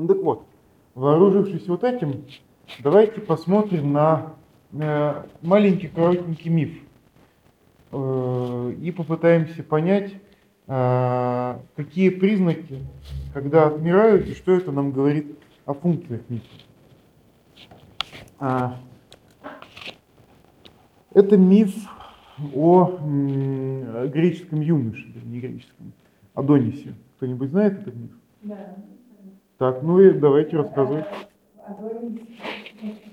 Ну так вот, вооружившись вот этим, давайте посмотрим на э, маленький коротенький миф э, и попытаемся понять, э, какие признаки, когда отмирают, и что это нам говорит о функциях мифа. А, это миф о греческом юноше, не греческом, Адонисе. Кто-нибудь знает этот миф? Да. Так, ну и давайте рассказывать.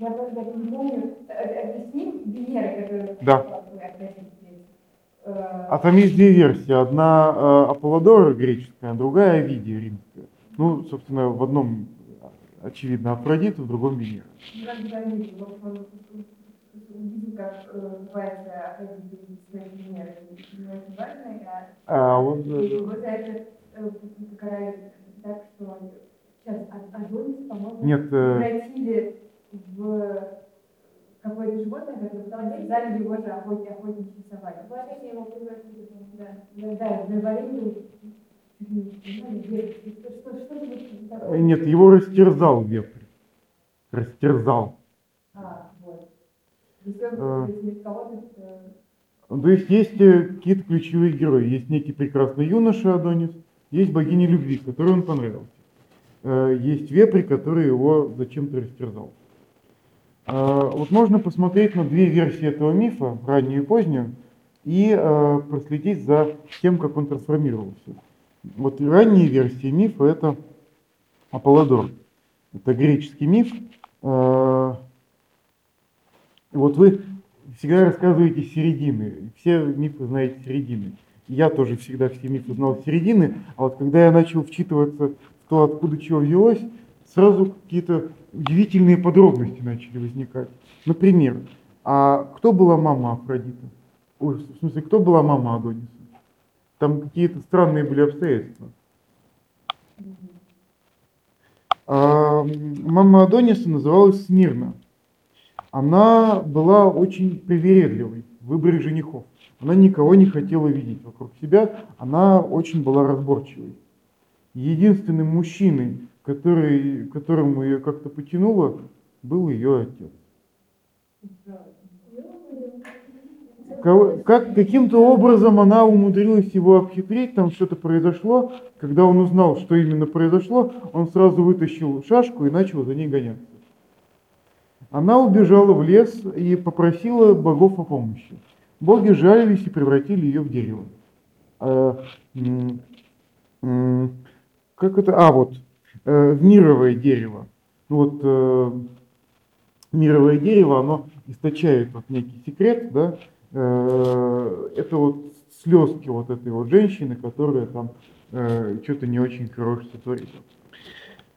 Я просто даже не помню. Которая... Да. Э, А там есть две версии. Одна э, Аполлодора греческая, другая Овидия римская. Ну, собственно, в одном очевидно Афродита, в другом Венера. Э, а А он, э, вот это э, так что сейчас Адонис, по-моему, Нет, э, превратили в какое-то животное, которое потом взяли его же охот- охотничьи собаки. Вообще его превратили, да, да, да, говорили, что, что, что же вот такое? нет, его растерзал вепрь. Растерзал. А, вот. Э. э, То есть есть э, какие-то ключевые герои. Есть некий прекрасный юноша Адонис, есть богиня любви, которой он понравился. Э, Есть вепрь, который его зачем-то растерзал. Э, Вот можно посмотреть на две версии этого мифа, раннюю и позднюю, и э, проследить за тем, как он трансформировался. Вот ранние версии мифа это Аполлодор. Это греческий миф. Вот вы всегда рассказываете середины. Все мифы знаете середины. Я тоже всегда все мифы знал середины, а вот когда я начал вчитываться в то, откуда чего взялось, сразу какие-то удивительные подробности начали возникать. Например, а кто была мама Афродиты? Ой, в смысле, кто была мама Адониса? Там какие-то странные были обстоятельства. А, мама Адониса называлась Смирна. Она была очень привередливой в выборе женихов. Она никого не хотела видеть вокруг себя, она очень была разборчивой. Единственным мужчиной, который, которому ее как-то потянуло, был ее отец. Как, каким-то образом она умудрилась его обхитрить, там что-то произошло. Когда он узнал, что именно произошло, он сразу вытащил шашку и начал за ней гоняться. Она убежала в лес и попросила богов о помощи. Боги жалились и превратили ее в дерево. Э, Как это? А, вот, э, мировое дерево. Ну Вот э, мировое дерево, оно источает вот некий секрет, да, Э, это вот слезки вот этой вот женщины, которая там что-то не очень хорошее сотворила.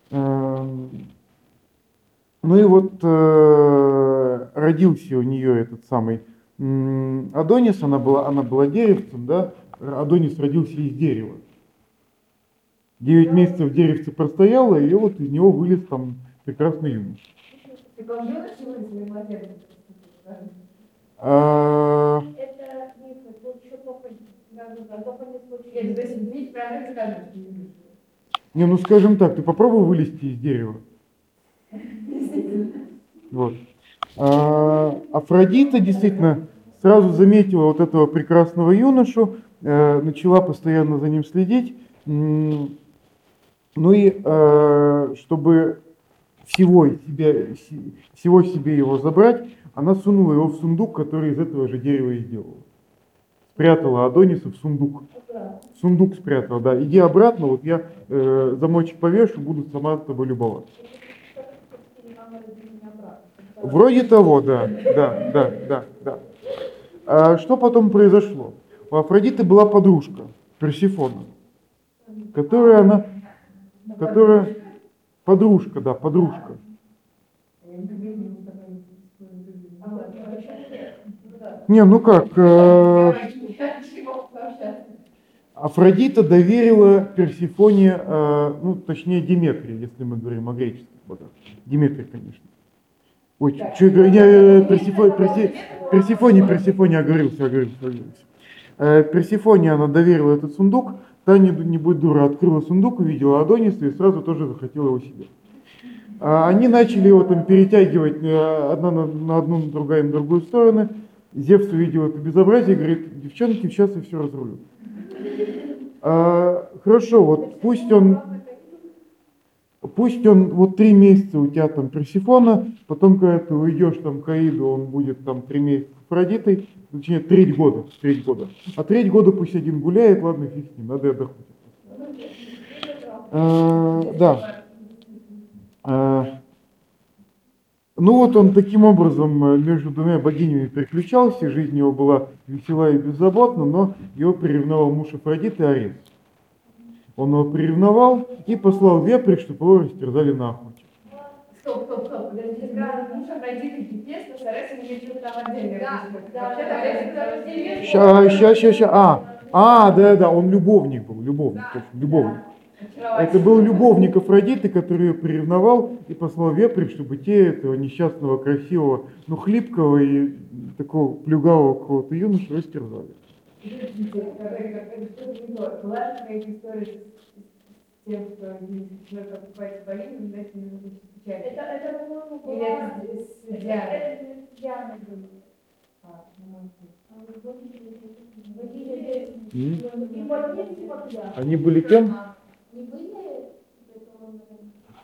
Эм, Ну и вот э, родился у нее этот самый Адонис, она была, она была деревцем, да, Адонис родился из дерева. Девять месяцев деревце простояло, и вот из него вылез там прекрасный младенец? А. Не, ну скажем так, ты попробуй вылезти из дерева. Вот. А, Афродита действительно сразу заметила вот этого прекрасного юношу, э, начала постоянно за ним следить. Ну и э, чтобы всего себе, всего себе его забрать, она сунула его в сундук, который из этого же дерева и сделала. Спрятала Адониса в сундук. Сундук спрятала, да. Иди обратно, вот я э, замочек повешу, буду сама с тобой любоваться. Вроде того, да, да, да, да, да. А что потом произошло? У Афродиты была подружка, Персифона, которая она, которая, подружка, да, подружка. Не, ну как, э, Афродита доверила Персифоне, э, ну, точнее, Диметрии, если мы говорим о греческих богах. Диметрий, конечно. Ой, что я говорю, не, э, Персифо- Перси- Персифоне, Персифоне оговорился, оговорился, оговорился. Э, Персифоне она доверила этот сундук, та, не, будь дура, открыла сундук, увидела Адониса и сразу тоже захотела его себе. А они начали его там перетягивать э, одна на, на одну, другая на другую сторону. Зевс увидел это безобразие и говорит, девчонки, сейчас я все разрулю. А, хорошо, вот пусть он, пусть он вот три месяца у тебя там Персифона, потом, когда ты уйдешь там к Аиду, он будет там три месяца Афродитой, точнее, треть года, треть года. А треть года пусть один гуляет, ладно, фиг с ним, надо отдохнуть. А, да. А, ну вот он таким образом э, между двумя богинями переключался, жизнь его была весела и беззаботна, но его приревновал муж Афродиты Арес. Он его приревновал и послал вепрь, чтобы его растерзали на охоте. Стоп, стоп, стоп, подожди, сказала, муж Афродиты Гефеста, с Аресом у нее что-то там отдельно Да, да, да, да, да, ща, ща, ща, а, а, да, да, он любовник был, любовник, точно, любовник. Это был любовник Афродиты, который ее приревновал и послал вепрь, чтобы те этого несчастного, красивого, ну хлипкого и такого плюгавого какого-то юношу растерзали. История с тем, что человек покупает богиню, значит, не нужно печаль. Это, это, по-моему, Или была... это с- с Это- с Дианой было. А. А. Они были кем? Не были это,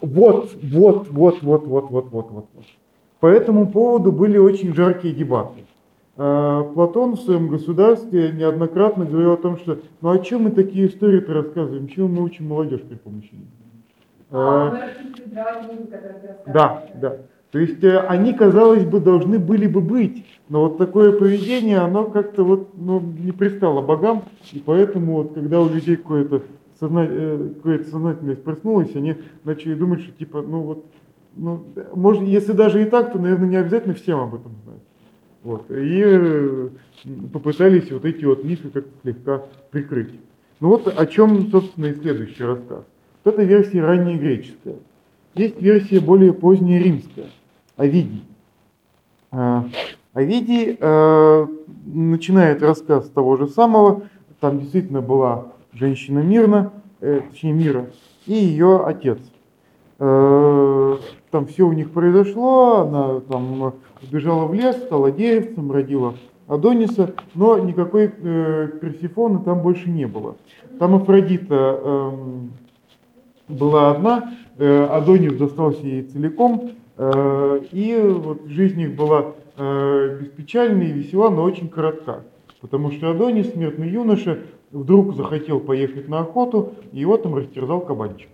Вот, вот, вот, вот, вот, вот, вот, вот. вот. По этому поводу были очень жаркие дебаты. А, Платон в своем государстве неоднократно говорил о том, что ну о чем мы такие истории-то рассказываем, чего мы учим молодежь при помощи них. А, А. Да, да. То есть э, они, казалось бы, должны были бы быть, но вот такое поведение, оно как-то вот ну, не пристало богам, и поэтому вот когда у людей какое-то созна... э, какая-то сознательность проснулась, они начали думать, что типа, ну вот, ну, может, если даже и так, то, наверное, не обязательно всем об этом знать. Вот. И э, попытались вот эти вот мифы как-то слегка прикрыть. Ну вот о чем, собственно, и следующий рассказ. Вот это версия раннегреческая. Есть версия более поздняя римская, Овидий. А, Овидий э, начинает рассказ с того же самого. Там действительно была женщина Мирна, э, точнее Мира, и ее отец. Там все у них произошло, она там убежала в лес, стала деревцем, родила Адониса, но никакой э, Персифоны там больше не было. Там Афродита эм, была одна, э, Адонис достался ей целиком, э, и вот жизнь их была э, беспечальная и весела, но очень коротка. Потому что Адонис, смертный юноша, вдруг захотел поехать на охоту, и его там растерзал кабанчик.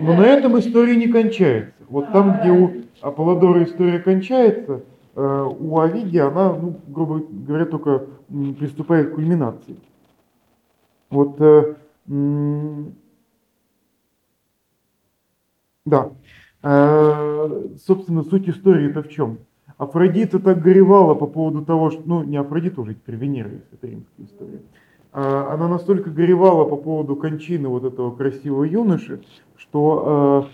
Но на этом история не кончается. Вот там, где у Аполлодора история кончается, э, у Овидия она, ну, грубо говоря, только приступает к кульминации. Вот, э, да, Э, собственно, суть истории это в чем? Афродита так горевала по поводу того, что, ну, не Афродита уже, теперь Венера, это римская история. Она настолько горевала по поводу кончины вот этого красивого юноши, что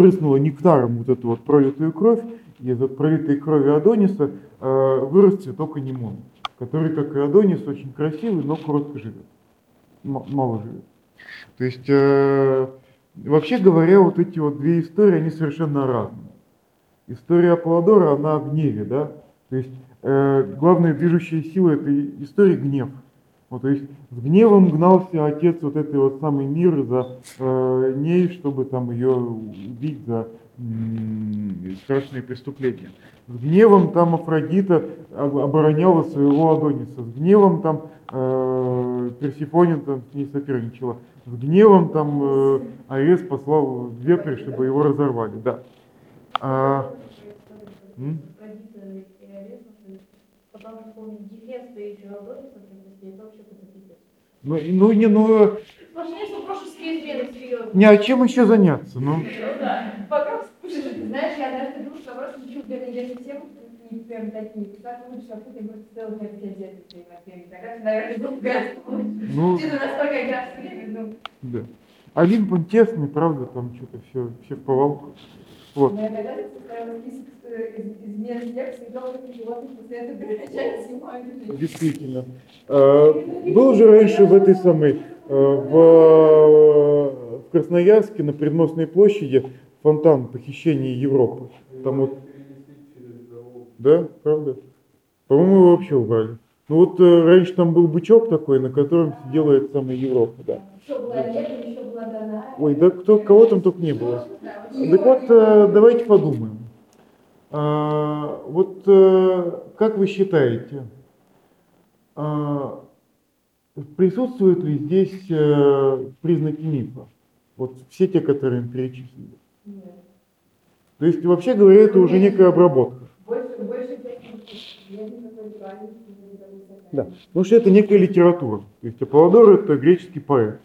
м, спрыснула нектаром вот эту вот пролитую кровь, и из пролитой крови Адониса э, вырос цветок анимон, который, как и Адонис, очень красивый, но коротко живет, м- мало живет. То есть, э, вообще говоря, вот эти вот две истории, они совершенно разные. История Аполлодора, она о гневе, да, то есть э, главная движущая сила этой истории гнев. Вот, то есть с гневом гнался отец вот этой вот самой мир за э, ней, чтобы там ее убить за м, страшные преступления. С гневом там Афродита об- обороняла своего Адониса. С гневом там э, Персифоне там с ней соперничала. С гневом там э, Арес послал вепрь, чтобы его разорвали. Да. А, м? Потом вспомнить Гефеста и еще вообще ну, и- ну, не, ну, супружеские измены, серьезно. не, а чем еще заняться? Ну, Пока слушай, ты знаешь, я однажды думала, что просто ничего для меня совсем не прям такие. Как лучше, а ты просто целый день все дети свои матери. Тогда, наверное, долго ну, Ты настолько играешь в время, ну. да. Олимп он тесный, правда, там что-то все, все в повалку. Вот. Список э, из- измен текста, и должен животных после этого прекращать снимать. Действительно. Э, Был же раньше в этой самой, э, в, в Красноярске на Предмостной площади фонтан похищения Европы. Там вот, да, правда? По-моему, его вообще убрали. Ну вот раньше там был бычок такой, на котором сидела эта самая Европа, да. Еще была лето, еще. Ой, да кто, кого там только не было. Так вот, э, давайте подумаем. А, Вот э, как вы считаете, а, присутствуют ли здесь э, признаки мифа? Вот все те, которые мы перечислили. Нет. То есть, вообще говоря, это уже некая обработка. Больше, больше Да. Потому что это некая литература. То есть Аполлодор это греческий поэт.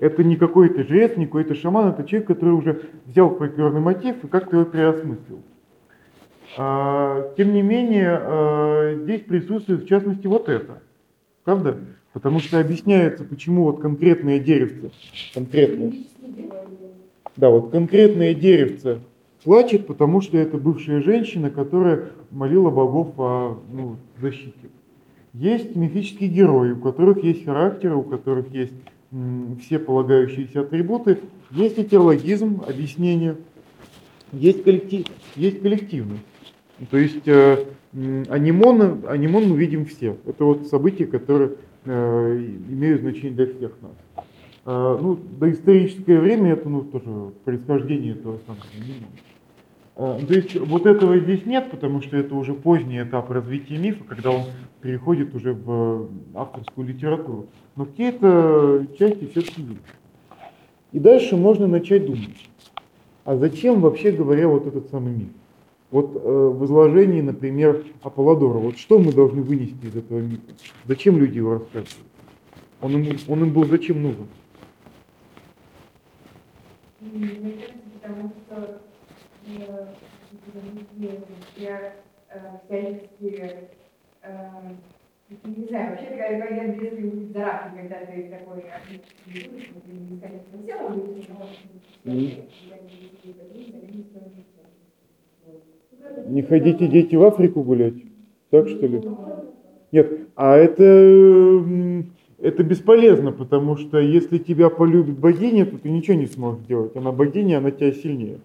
Это не какой-то жрец, не какой-то шаман, это человек, который уже взял фольклорный мотив и как-то его переосмыслил. А, тем не менее, а, здесь присутствует в частности вот это. Правда? Потому что объясняется, почему вот конкретное деревце, конкретное, да, вот конкретное деревце плачет, потому что это бывшая женщина, которая молила богов о ну, защите. Есть мифические герои, у которых есть характеры, у которых есть все полагающиеся атрибуты, есть этиологизм, объяснение, есть, коллектив, есть коллективность. То есть э, м, анимон, мы видим все. Это вот события, которые э, имеют значение для всех нас. А, ну, доисторическое время это ну, тоже происхождение этого самого анимона. А, То есть вот этого здесь нет, потому что это уже поздний этап развития мифа, когда он переходит уже в авторскую литературу. Но какие-то части все-таки есть. И дальше можно начать думать, а зачем вообще говоря вот этот самый миф? Вот э, в изложении, например, Аполлодора, вот что мы должны вынести из этого мифа? Зачем люди его рассказывают? Он им, он им был зачем нужен? Потому что э, я всячески, э, не знаю, вообще, когда когда детстве увидела Зарафи, когда ты такой ты не ходите дети в Африку гулять? Так что ли? Нет, а это, это бесполезно, потому что если тебя полюбит богиня, то ты ничего не сможешь сделать. Она богиня, она тебя сильнее.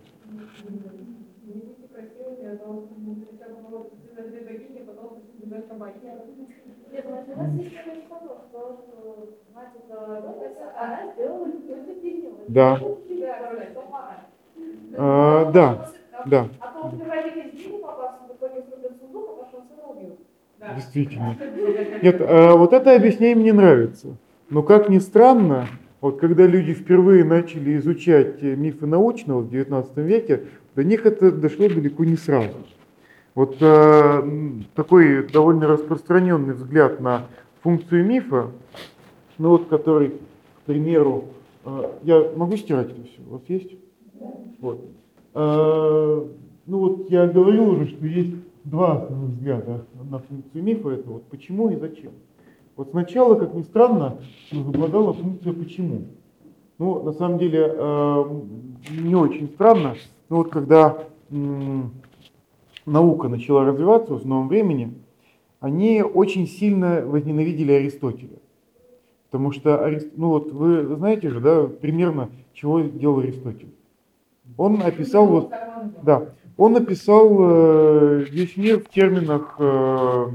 Не будьте красивыми, а то хотя бы вот, ты должны богине, потом ты будешь собаки. Фигню. Да. А, да, да, А то а действительно. Нет, а вот это объяснение мне нравится. Но как ни странно, вот когда люди впервые начали изучать мифы научного в XIX веке, до них это дошло далеко не сразу. Вот э, такой довольно распространенный взгляд на функцию мифа, ну вот который, к примеру, э, я могу стирать это все, у вас есть? Вот. Э, ну вот я говорил уже, что есть два основных взгляда на функцию мифа, это вот почему и зачем. Вот сначала, как ни странно, возобладала функция почему. Ну, на самом деле, э, не очень странно, но вот когда м, наука начала развиваться в новом времени, они очень сильно возненавидели Аристотеля. Потому что, ну вот вы знаете же, да, примерно, чего делал Аристотель. Он описал вот, да, он описал э, весь мир в терминах э,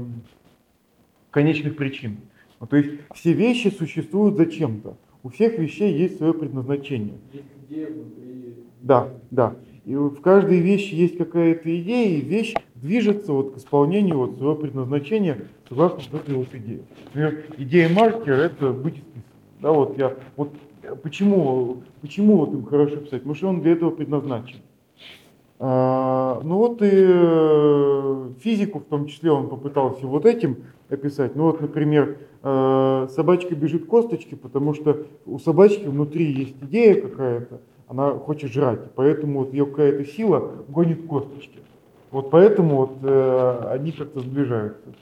конечных причин. Ну, то есть все вещи существуют зачем-то. У всех вещей есть свое предназначение. Есть идея внутри. Да, да. И в каждой вещи есть какая-то идея, и вещь движется вот к исполнению вот своего предназначения согласно вот этой вот идее. Например, идея маркера – это быть исписанным. Да, вот я, вот почему, почему вот им хорошо писать? Потому что он для этого предназначен. А, ну вот и э, физику в том числе он попытался вот этим описать. Ну вот, например, э, собачка бежит к косточке, потому что у собачки внутри есть идея какая-то, она хочет жрать, поэтому вот ее какая-то сила гонит к косточке. Вот поэтому вот э, они как-то сближаются.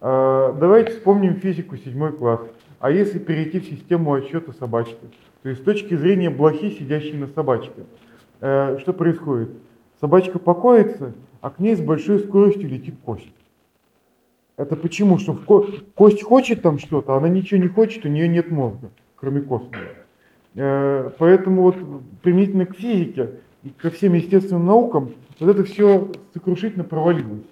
А, давайте вспомним физику седьмой класс. А если перейти в систему отсчета собачки, то есть с точки зрения блохи, сидящей на собачке, э, что происходит? Собачка покоится, а к ней с большой скоростью летит кость. Это почему? Что ко- кость хочет там что-то, а она ничего не хочет, у нее нет мозга, кроме космоса. Э, Поэтому вот применительно к физике и ко всем естественным наукам вот это все сокрушительно провалилось.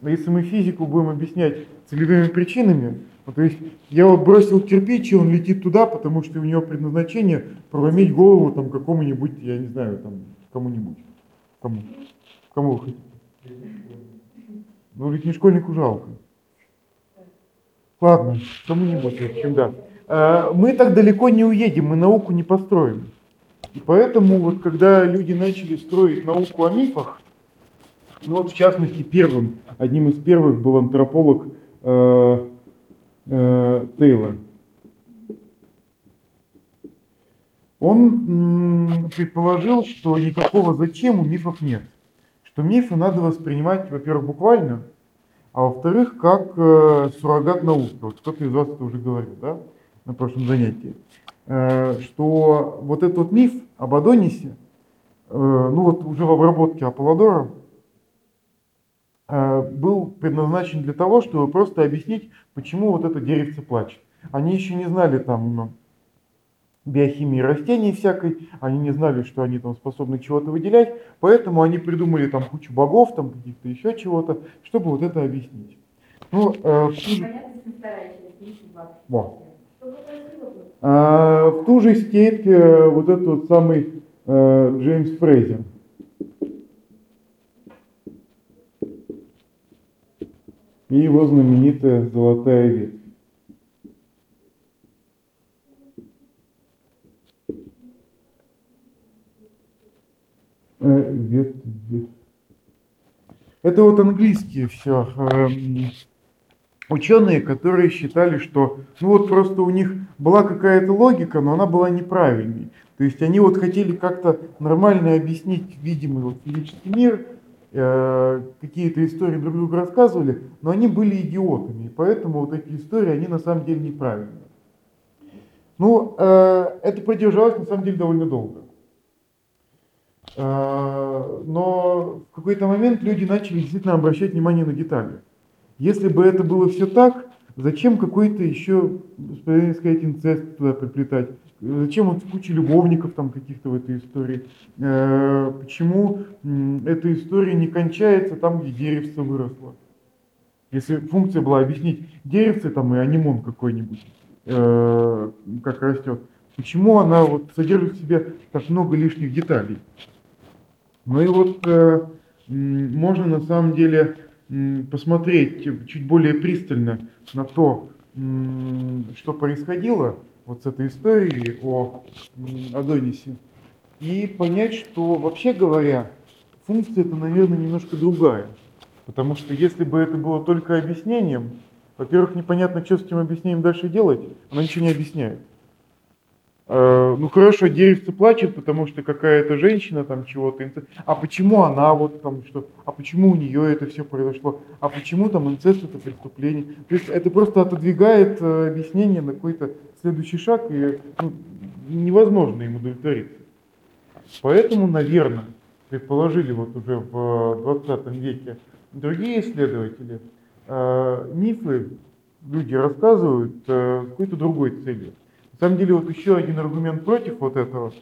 Но если мы физику будем объяснять целевыми причинами, ну, то есть я вот бросил кирпич, и он летит туда, потому что у него предназначение проломить голову там какому-нибудь, я не знаю, там кому-нибудь. Кому? Кому вы хотите? Ну, ведь не школьнику жалко. Ладно, кому-нибудь, в общем, да. Э, Мы так далеко не уедем, мы науку не построим. И поэтому вот когда люди начали строить науку о мифах, ну вот в частности первым, одним из первых был антрополог э, э, Тейлор. Он предположил, что никакого зачем у мифов нет. Что мифы надо воспринимать, во-первых, буквально, а во-вторых, как э, суррогат науки. Вот кто-то из вас это уже говорил, да, на прошлом занятии. Э, что вот этот вот миф об Адонисе, э, ну вот уже в обработке Аполлодора, э, был предназначен для того, чтобы просто объяснить, почему вот это деревце плачет. Они еще не знали там биохимии растений всякой, они не знали, что они там способны чего-то выделять, поэтому они придумали там кучу богов, там каких-то еще чего-то, чтобы вот это объяснить. Ну, э. Во. А, в ту же степь э, вот этот вот самый э, Джеймс Фрейзер. И его знаменитая золотая ветвь. Э. Это вот английские все. Ученые, которые считали, что ну вот просто у них была какая-то логика, но она была неправильной. То есть они вот хотели как-то нормально объяснить видимый вот физический мир, э, какие-то истории друг другу рассказывали, но они были идиотами, и поэтому вот эти истории, они на самом деле неправильные. Ну, э, это продержалось на самом деле довольно долго. Э, Но в какой-то момент люди начали действительно обращать внимание на детали. Если бы это было все так, зачем какой-то еще, правильно сказать, инцест туда приплетать? Зачем вот куча любовников там каких-то в этой истории? Э, Почему эта история не кончается там, где деревце выросло? Если функция была объяснить деревце там и анимон какой-нибудь, э, как растет, почему она вот содержит в себе так много лишних деталей? Ну и вот э, можно на самом деле посмотреть чуть более пристально на то, что происходило вот с этой историей о Адонисе, и понять, что вообще говоря, функция это, наверное, немножко другая. Потому что если бы это было только объяснением, во-первых, непонятно, что с этим объяснением дальше делать, она ничего не объясняет. Э, Ну хорошо, деревце плачет, потому что какая-то женщина там чего-то. А почему она вот там что? А почему у нее это все произошло? А почему там инцест это преступление? То есть это просто отодвигает э, объяснение на какой-то следующий шаг, и ну, невозможно им удовлетвориться. Поэтому, наверное, предположили вот уже в 20 веке другие исследователи, э, мифы люди рассказывают э, какой-то другой целью. На самом деле, вот еще один аргумент против вот этого,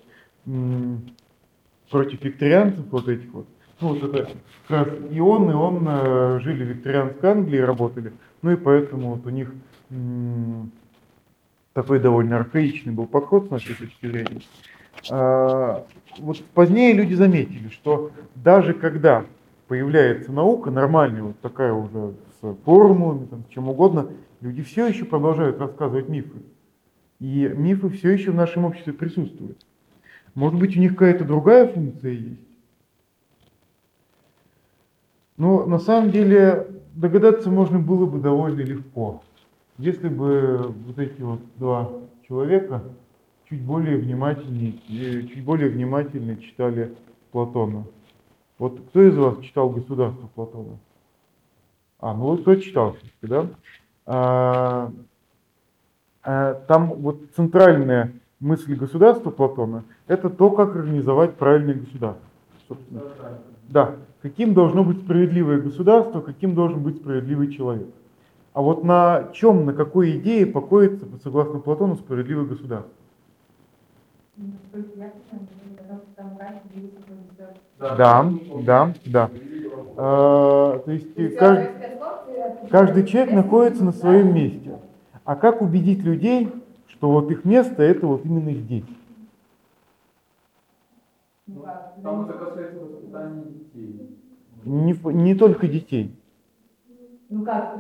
против викторианцев вот этих вот, ну вот это как раз Ион и он э, жили в викторианской Англии, работали, ну и поэтому вот у них такой довольно архаичный был подход с нашей точки зрения. А, вот позднее люди заметили, что даже когда появляется наука, нормальная, вот такая уже с формулами, там, чем угодно, люди все еще продолжают рассказывать мифы. И мифы все еще в нашем обществе присутствуют. Может быть, у них какая-то другая функция есть? Но на самом деле догадаться можно было бы довольно легко, если бы вот эти вот два человека чуть более внимательнее, э, чуть более внимательно читали Платона. Вот кто из вас читал «Государство» Платона? А, ну вот кто читал, да? А, там вот центральная мысль государства Платона – это то, как организовать правильное государство. Собственно. Да, каким должно быть справедливое государство, каким должен быть справедливый человек. А вот на чем, на какой идее покоится, согласно Платону, справедливое государство? Да, да, да. А, то есть каждый, каждый человек находится на своем месте. А как убедить людей, что вот их место это вот именно здесь? Ну, как, Там это касается воспитания детей. Не, не только детей. Ну как,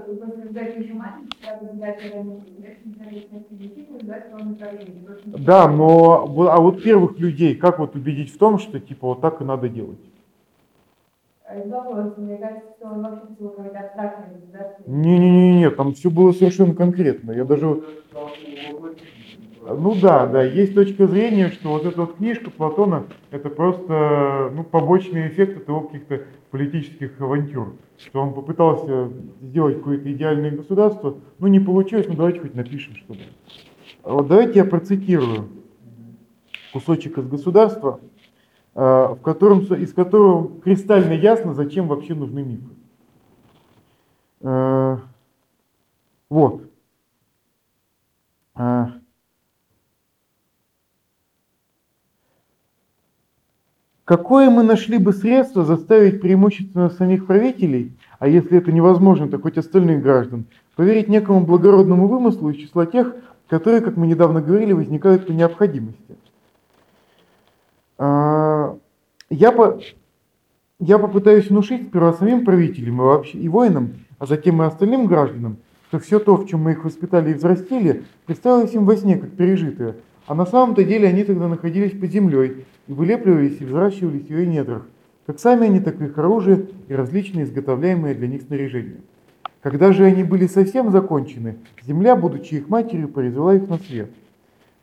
ты еще не Да, понимаю. но а вот первых людей как вот убедить в том, что типа вот так и надо делать? А вопрос, мне государство. Не-не-не, там все было совершенно конкретно. Я даже Ну да, да, есть точка зрения, что вот эта вот книжка Платона это просто ну, побочный эффект от его каких-то политических авантюр. Что он попытался сделать какое-то идеальное государство, ну не получилось, ну давайте хоть напишем, что ли. А Вот давайте я процитирую кусочек из государства, в котором, из которого кристально ясно, зачем вообще нужны мифы. Э, Вот. Э, Какое мы нашли бы средство заставить преимущественно самих правителей, а если это невозможно, то хоть остальных граждан, поверить некому благородному вымыслу из числа тех, которые, как мы недавно говорили, возникают по необходимости? А, Я, по, я попытаюсь внушить сперва самим правителям и, вообще, и воинам, а затем и остальным гражданам, что все то, в чем мы их воспитали и взрастили, представилось им во сне как пережитое, а на самом-то деле они тогда находились под землей и вылепливались и взращивались в ее недрах, как сами они, так и их оружие и различные изготовляемые для них снаряжения. Когда же они были совсем закончены, земля, будучи их матерью, произвела их на свет.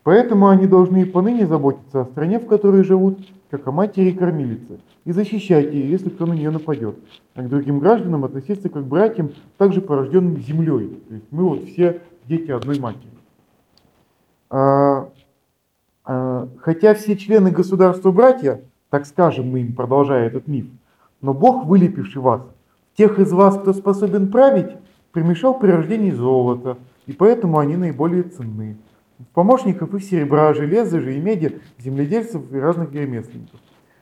Поэтому они должны и поныне заботиться о стране, в которой живут, как о матери и кормилице, и защищать ее, если кто на нее нападет, а к другим гражданам относиться как к братьям, также порожденным землей. То есть мы вот все дети одной матери. А, а, Хотя все члены государства братья, так скажем мы им, продолжая этот миф, но Бог, вылепивший вас, тех из вас, кто способен править, примешал при рождении золото, и поэтому они наиболее ценны. Помощников и серебра, железа же и меди, земледельцев и разных ремесленников.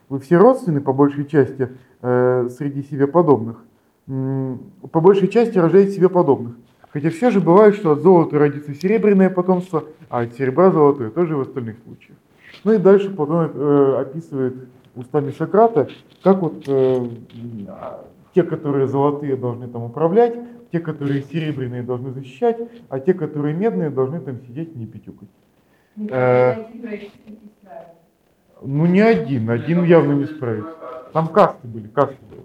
Вы все родственны по большей части э, среди себе подобных. По большей части рождаете себе подобных. Хотя все же бывает, что от золота родится серебряное потомство, а от серебра золотое тоже в остальных случаях. Ну и дальше Платон э, описывает устами Сократа, как вот э, а, те, которые золотые, должны там управлять, те, которые серебряные, должны защищать, а те, которые медные, должны там сидеть и не пятюкать. Э. Ну не один, один явно не справится. Там касты были, касты были.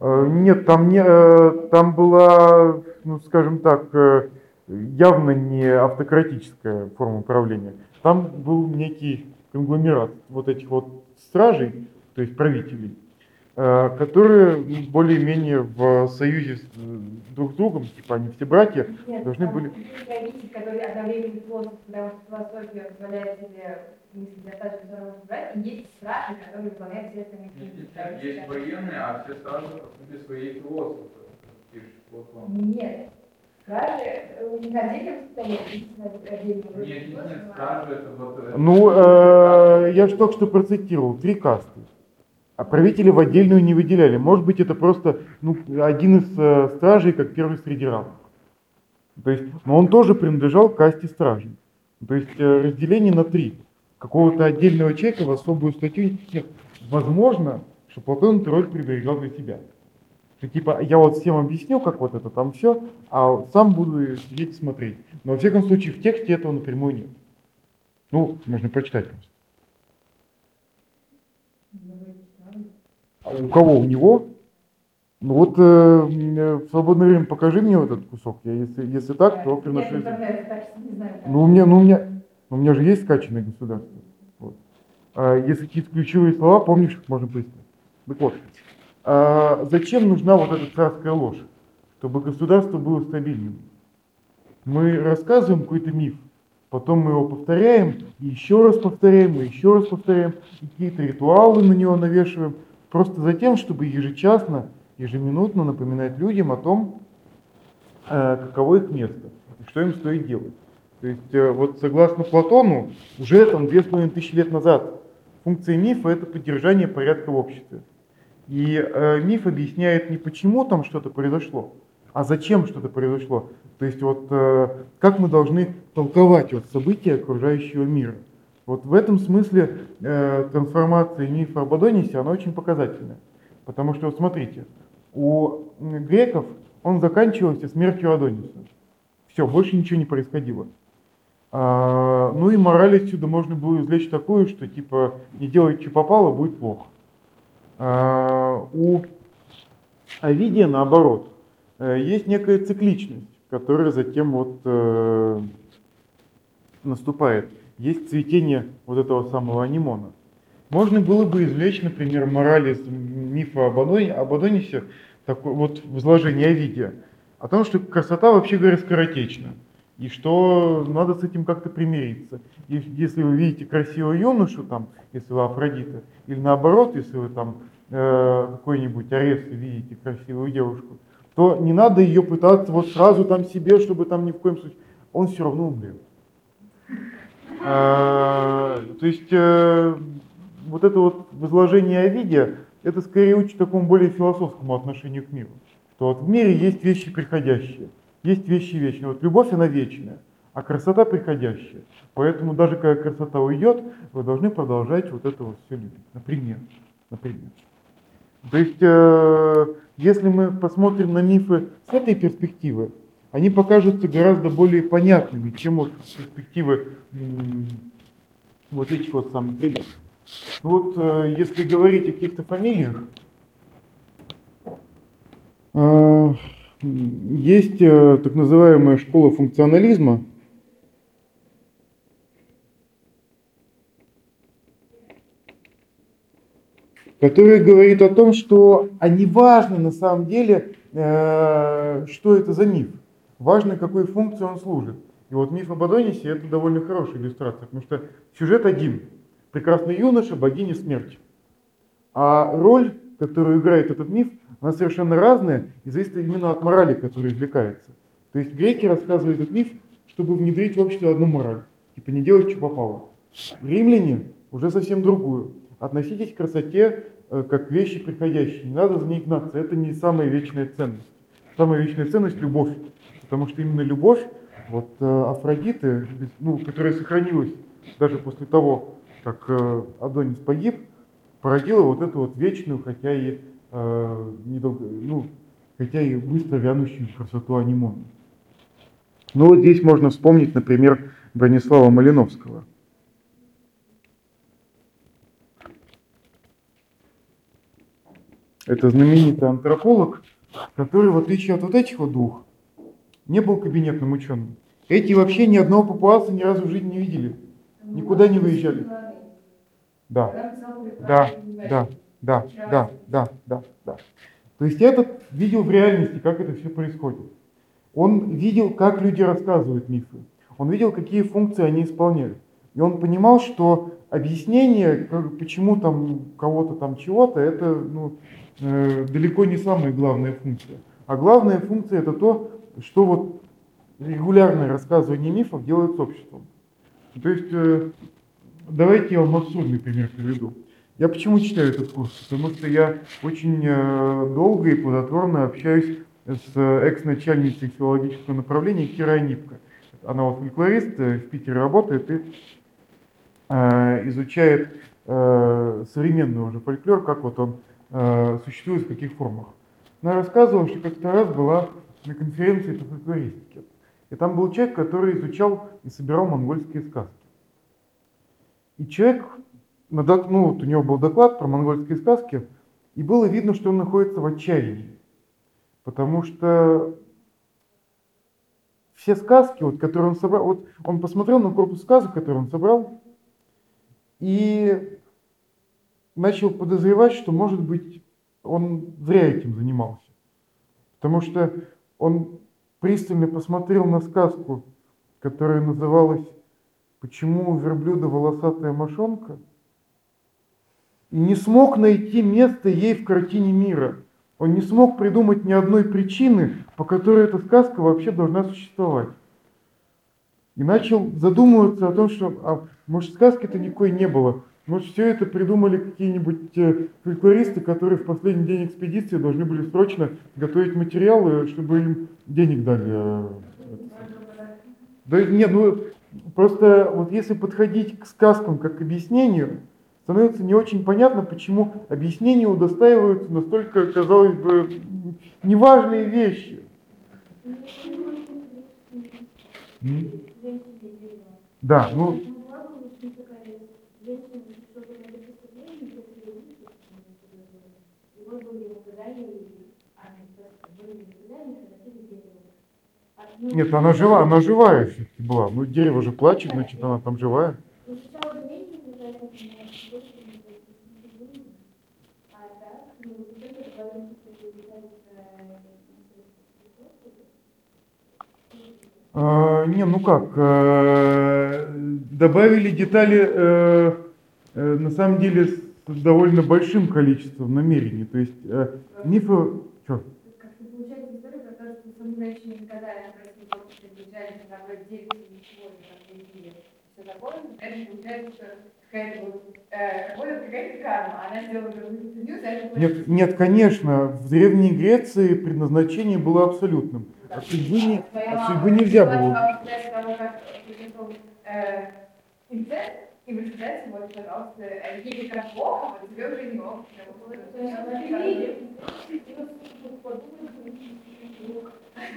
Нет, там не, э, там была, ну скажем так, э, явно не автократическая форма управления. Там был некий конгломерат вот этих вот стражей, то есть правителей, которые ну, более-менее в союзе с, э, друг с другом, типа они все братья, Нет, должны были- есть одновременно позволяет себе здорово брать, и есть стражи, которые выполняют все остальные функции. Есть военные, а все стражи, по сути, свои философы. Нет. Стражи э, у них отдельно стоят, отдельно. Нет, нет, нет, стражи это вот... э, Ну, э, я же только что процитировал, три касты. А правители в отдельную не выделяли. Может быть, это просто ну, один из э, стражей, как первый среди равных. То есть, но он тоже принадлежал к касте стражей. То есть э, разделение на три. Какого-то отдельного человека в особую статью. Возможно, что Платон эту роль приберегал для себя. Что типа я вот всем объясню, как вот это там все, а сам буду сидеть и смотреть. Но во всяком случае в тексте этого напрямую нет. Ну, можно прочитать просто. А у кого? У него? Ну вот э, э, в свободное время покажи мне вот этот кусок. Я, если, если так, то приношу. Ну у меня, ну у меня, у меня же есть скачанное государство. Вот. А если какие-то ключевые слова, помнишь, их можно поискать. Так вот, а зачем нужна вот эта царская ложь? Чтобы государство было стабильным. Мы рассказываем какой-то миф, Потом мы его повторяем, и еще раз повторяем, и еще раз повторяем, и какие-то ритуалы на него навешиваем, просто за тем, чтобы ежечасно, ежеминутно напоминать людям о том, э, каково их место, и что им стоит делать. То есть э, вот согласно Платону, уже там две с половиной тысячи лет назад функция мифа это поддержание порядка в обществе. И э, миф объясняет не почему там что-то произошло, а зачем что-то произошло. То есть вот э, как мы должны толковать вот события окружающего мира. Вот в этом смысле э, трансформация мифа об Адонисе, она очень показательная. Потому что, вот смотрите, у греков он заканчивался смертью Адониса. Все, больше ничего не происходило. А, ну и мораль отсюда можно было извлечь такую, что типа не делай, что попало, будет плохо. А, у Овидия наоборот, э, есть некая цикличность, которая затем вот э, наступает. Есть цветение вот этого самого анимона. Можно было бы извлечь, например, мораль из мифа об, Адони- об Адонисе, такое вот возложение Овидия, о том, что красота, вообще говоря, скоротечна, и что надо с этим как-то примириться. И если вы видите красивого юношу, там, если вы Афродита, или наоборот, если вы там э, какой-нибудь Арес видите красивую девушку, то не надо ее пытаться вот сразу там себе, чтобы там ни в коем случае, он все равно умрет. А, То есть э, вот это вот возложение Овидия, это скорее учит такому более философскому отношению к миру. Что вот в мире есть вещи приходящие, есть вещи вечные. Вот любовь, она вечная, а красота приходящая. Поэтому даже когда красота уйдет, вы должны продолжать вот это вот все любить. Например. Например. То есть, э, если мы посмотрим на мифы с этой перспективы, они покажутся гораздо более понятными, чем вот перспективы вот этих вот самых ребят. Ну вот, э, если говорить о каких-то фамилиях, э, есть э, так называемая школа функционализма, которая говорит о том, что а не важно на самом деле, что это за миф. Важно, какой функции он служит. И вот миф об Адонисе это довольно хорошая иллюстрация, потому что сюжет один. Прекрасный юноша, богиня смерти. А роль, которую играет этот миф, она совершенно разная и зависит именно от морали, которая извлекается. То есть греки рассказывают этот миф, чтобы внедрить в общество одну мораль. Типа не делать, что попало. Римляне уже совсем другую. Относитесь к красоте э, как вещи приходящей. Не надо за ней гнаться. Это не самая вечная ценность. Самая вечная ценность – любовь. Потому что именно любовь, вот э, Афродиты, ну, которая сохранилась даже после того, как э, Адонис погиб, породила вот эту вот вечную, хотя и, э, недолго, ну, хотя и быстро вянущую красоту анимона. Ну вот здесь можно вспомнить, например, Бронислава Малиновского. Это знаменитый антрополог, который, в отличие от вот этих вот двух, не был кабинетным ученым. Эти вообще ни одного папуаса ни разу в жизни не видели. Никуда не выезжали. Да, да, да, да, да, да, да, да. То есть этот видел в реальности, как это все происходит. Он видел, как люди рассказывают мифы. Он видел, какие функции они исполняют. И он понимал, что объяснение, почему там кого-то там чего-то, это ну, э, далеко не самая главная функция. А главная функция это то, что вот регулярное рассказывание мифов делает с обществом. То есть, э, давайте я вам абсурдный пример приведу. Я почему читаю этот курс? Потому что я очень э, долго и плодотворно общаюсь с э, экс-начальницей филологического направления Кирой Нипко. Она вот фольклорист, в Питере работает и изучает современный уже фольклор, как вот он существует, в каких формах. Она рассказывала, что как-то раз была на конференции по фольклористике. И там был человек, который изучал и собирал монгольские сказки. И человек, ну вот у него был доклад про монгольские сказки, и было видно, что он находится в отчаянии. Потому что все сказки, вот, которые он собрал, вот он посмотрел на корпус сказок, который он собрал, и начал подозревать, что, может быть, он зря этим занимался. Потому что он пристально посмотрел на сказку, которая называлась почему у верблюда волосатая мошонка, и не смог найти место ей в картине мира. Он не смог придумать ни одной причины, по которой эта сказка вообще должна существовать. И начал задумываться о том, что, а, может, сказки-то никакой не было. Может, все это придумали какие-нибудь э, фольклористы, которые в последний день экспедиции должны были срочно готовить материалы, чтобы им денег дали. э, да нет, ну просто вот если подходить к сказкам как к объяснению, становится не очень понятно, почему объяснения удостаиваются настолько, казалось бы, неважные вещи. Да, ну, нет, она жива, она живая все-таки была. Ну, дерево же плачет, значит, она там живая. А, не, ну как, э, добавили детали, э, на самом деле, с довольно большим количеством намерений. То есть э, мифы... Чё? Нет, нет, конечно, в Древней Греции предназначение было абсолютным. От судьбы, не- от судьбы нельзя было. Инцест, и вы сказали, вот, пожалуйста, если как плохо, то тебе уже не ок.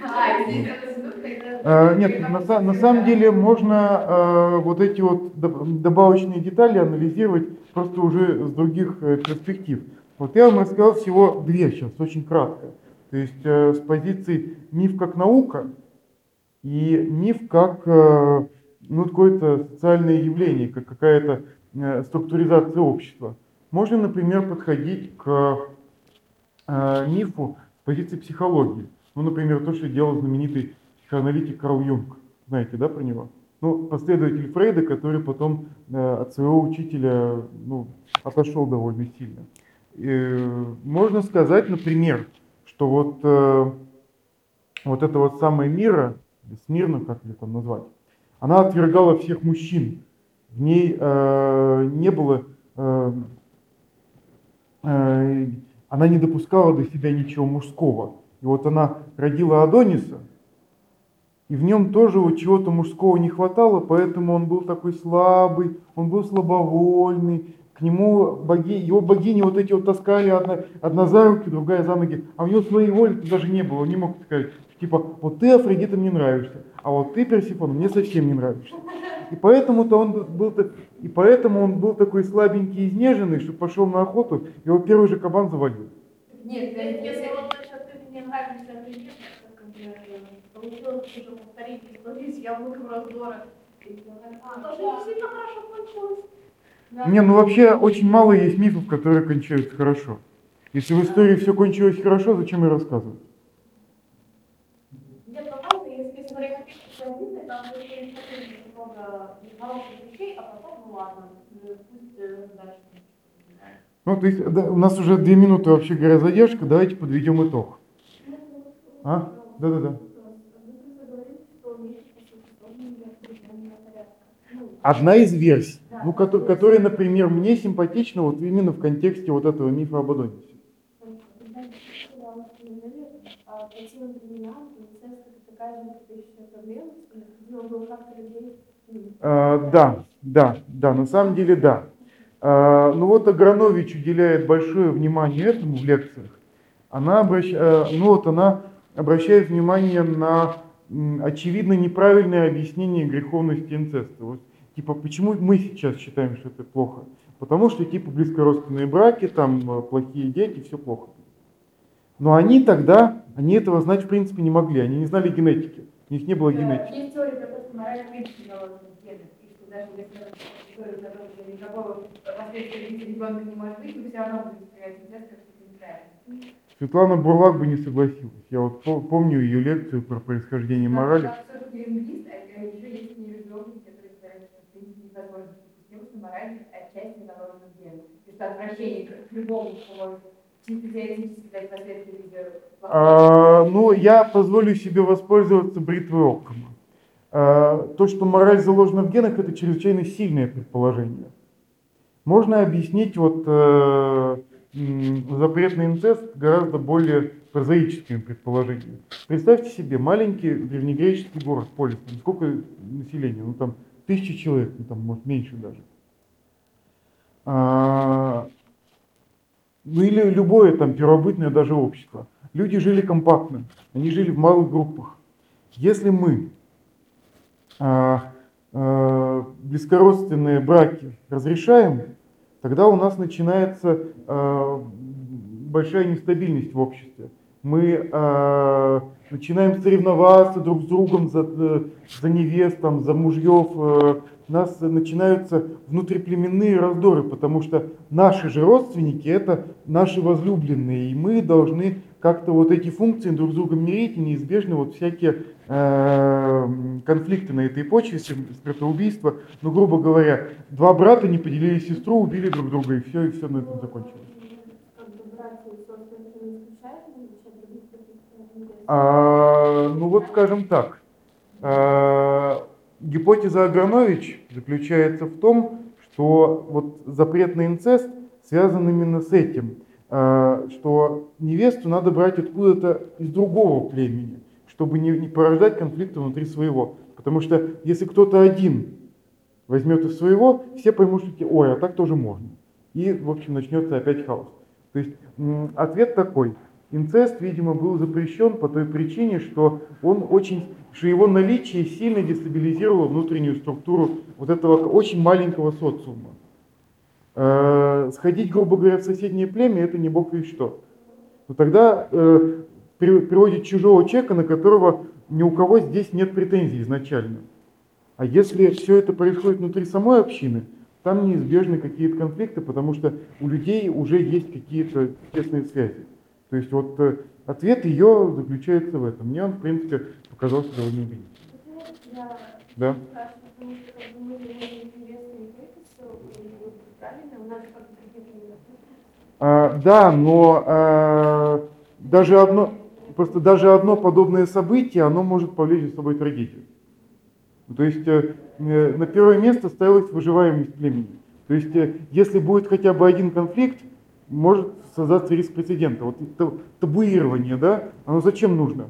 А, суд, тогда... Э, Нет, на, на самом деле можно э, вот эти вот доб- добавочные детали анализировать просто уже с других э, перспектив. Вот я вам рассказал всего две сейчас, очень кратко. То есть э, с позиции миф как наука и миф как э, ну, какое-то социальное явление, как какая-то э, структуризация общества. Можно, например, подходить к э, мифу с позиции психологии. Ну, например, то, что делал знаменитый психоаналитик Карл Юнг. Знаете, да, про него? Ну, последователь Фрейда, который потом э, от своего учителя ну, отошел довольно сильно. Э, можно сказать, например, что вот, вот это вот самое мира, или Смирна, как ее там назвать, она отвергала всех мужчин. В ней э, не было, э, э, она не допускала до себя ничего мужского. И вот она родила Адониса, и в нем тоже вот чего-то мужского не хватало, поэтому он был такой слабый, он был слабовольный. К нему боги, его богини вот эти вот таскали одна, одна за руки, другая за ноги, а у него своей воли даже не было, он не мог сказать, типа, вот ты, Афродита, мне нравишься, а вот ты, Персифон, мне совсем не нравишься. И поэтому-то он был, и поэтому он был такой слабенький и изнеженный, что пошел на охоту, его первый же кабан завалил. Нет, то Если вот насчет ты мне нравишься, а ты нет, как бы получилось уже повторить с яблоком раздора. И А, Тоже не сильно хорошо кончилось. Не, ну вообще очень мало есть мифов, которые кончаются хорошо. Если в истории все кончилось хорошо, зачем ее рассказывать? Ну, то есть да, у нас уже две минуты вообще говоря задержка, давайте подведем итог. А? Да-да-да. Одна из версий, ну, кото- которая, например, мне симпатична вот именно в контексте вот этого мифа об Адонисе. А А, да, да, да, на самом деле да. А, ну вот Агранович уделяет большое внимание этому в лекциях. Она, обращ- э, ну вот она обращает внимание на очевидно неправильное объяснение греховности инцеста. Вот, типа, почему мы сейчас считаем, что это плохо? Потому что типа близкородственные браки, там э, плохие дети, все плохо. Но они тогда, они этого знать в принципе не могли, они не знали генетики, у них не было генетики. Есть теория про то, что мораль в принципе заложена в генах, и что даже если никакого последствия ребенка не может быть, все равно как. Светлана Бурлак бы не согласилась. Я вот по- помню ее лекцию про происхождение морали. Она все-таки лингвист, а еще есть нейробиологи, которые считают, что в принципе возможно мораль отчасти в генах. То есть отвращение к любому, что А, ну, я позволю себе воспользоваться бритвой Оккама. А, то, что мораль заложена в генах, это чрезвычайно сильное предположение. Можно объяснить вот э, запрет на инцест гораздо более прозаическими предположениями. Представьте себе маленький древнегреческий город, полис, там сколько населения, ну там тысячи человек, ну там может меньше даже. А, ну или любое там первобытное даже общество. Люди жили компактно, они жили в малых группах. Если мы а, а, близкородственные браки разрешаем, тогда у нас начинается а, большая нестабильность в обществе. Мы а, начинаем соревноваться друг с другом за, э, за невест, там, за мужьев. У нас начинаются внутриплеменные раздоры, потому что наши же родственники это наши возлюбленные, и мы должны как-то вот эти функции друг с другом мирить, и неизбежны вот всякие э, конфликты на этой почве, смертоубийства. Ну, грубо говоря, два брата не поделили сестру, убили друг друга, и все, и все на этом закончилось. А, ну вот скажем так, а, гипотеза Агранович заключается в том, что вот запрет на инцест связан именно с этим, а, что невесту надо брать откуда-то из другого племени, чтобы не, порождать конфликты внутри своего. Потому что если кто-то один возьмет из своего, все поймут, что ой, а так тоже можно. И, в общем, начнется опять хаос. То есть ответ такой. Инцест, видимо, был запрещен по той причине, что он очень, что его наличие сильно дестабилизировало внутреннюю структуру вот этого очень маленького социума. Э, Сходить, грубо говоря, в соседнее племя, это не бог весть что. Но тогда э, при- приводит чужого человека, на которого ни у кого здесь нет претензий изначально. А если все это происходит внутри самой общины, там неизбежны какие-то конфликты, потому что у людей уже есть какие-то тесные связи. То есть вот э, ответ ее заключается в этом. Мне он, в принципе, показался довольно убедительным. Да. А, да, но а, даже одно, просто даже одно подобное событие, оно может повлечь за собой трагедию. Ну, То есть э, э, на первое место ставилась выживаемость племени. То есть э, если будет хотя бы один конфликт, может создаться риск прецедента. Вот табуирование, да, оно зачем нужно?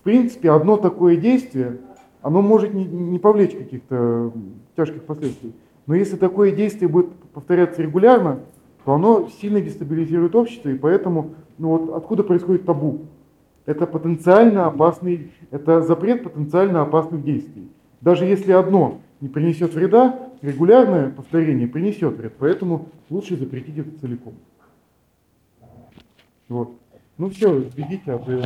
В принципе, одно такое действие, оно может не, не повлечь каких-то тяжких последствий. Но если такое действие будет повторяться регулярно, то оно сильно дестабилизирует общество, и поэтому, ну вот откуда происходит табу? Это потенциально опасный, это запрет потенциально опасных действий. Даже если одно не принесет вреда, регулярное повторение принесет вред, поэтому лучше запретить это целиком. Вот. Ну все, бегите, а то.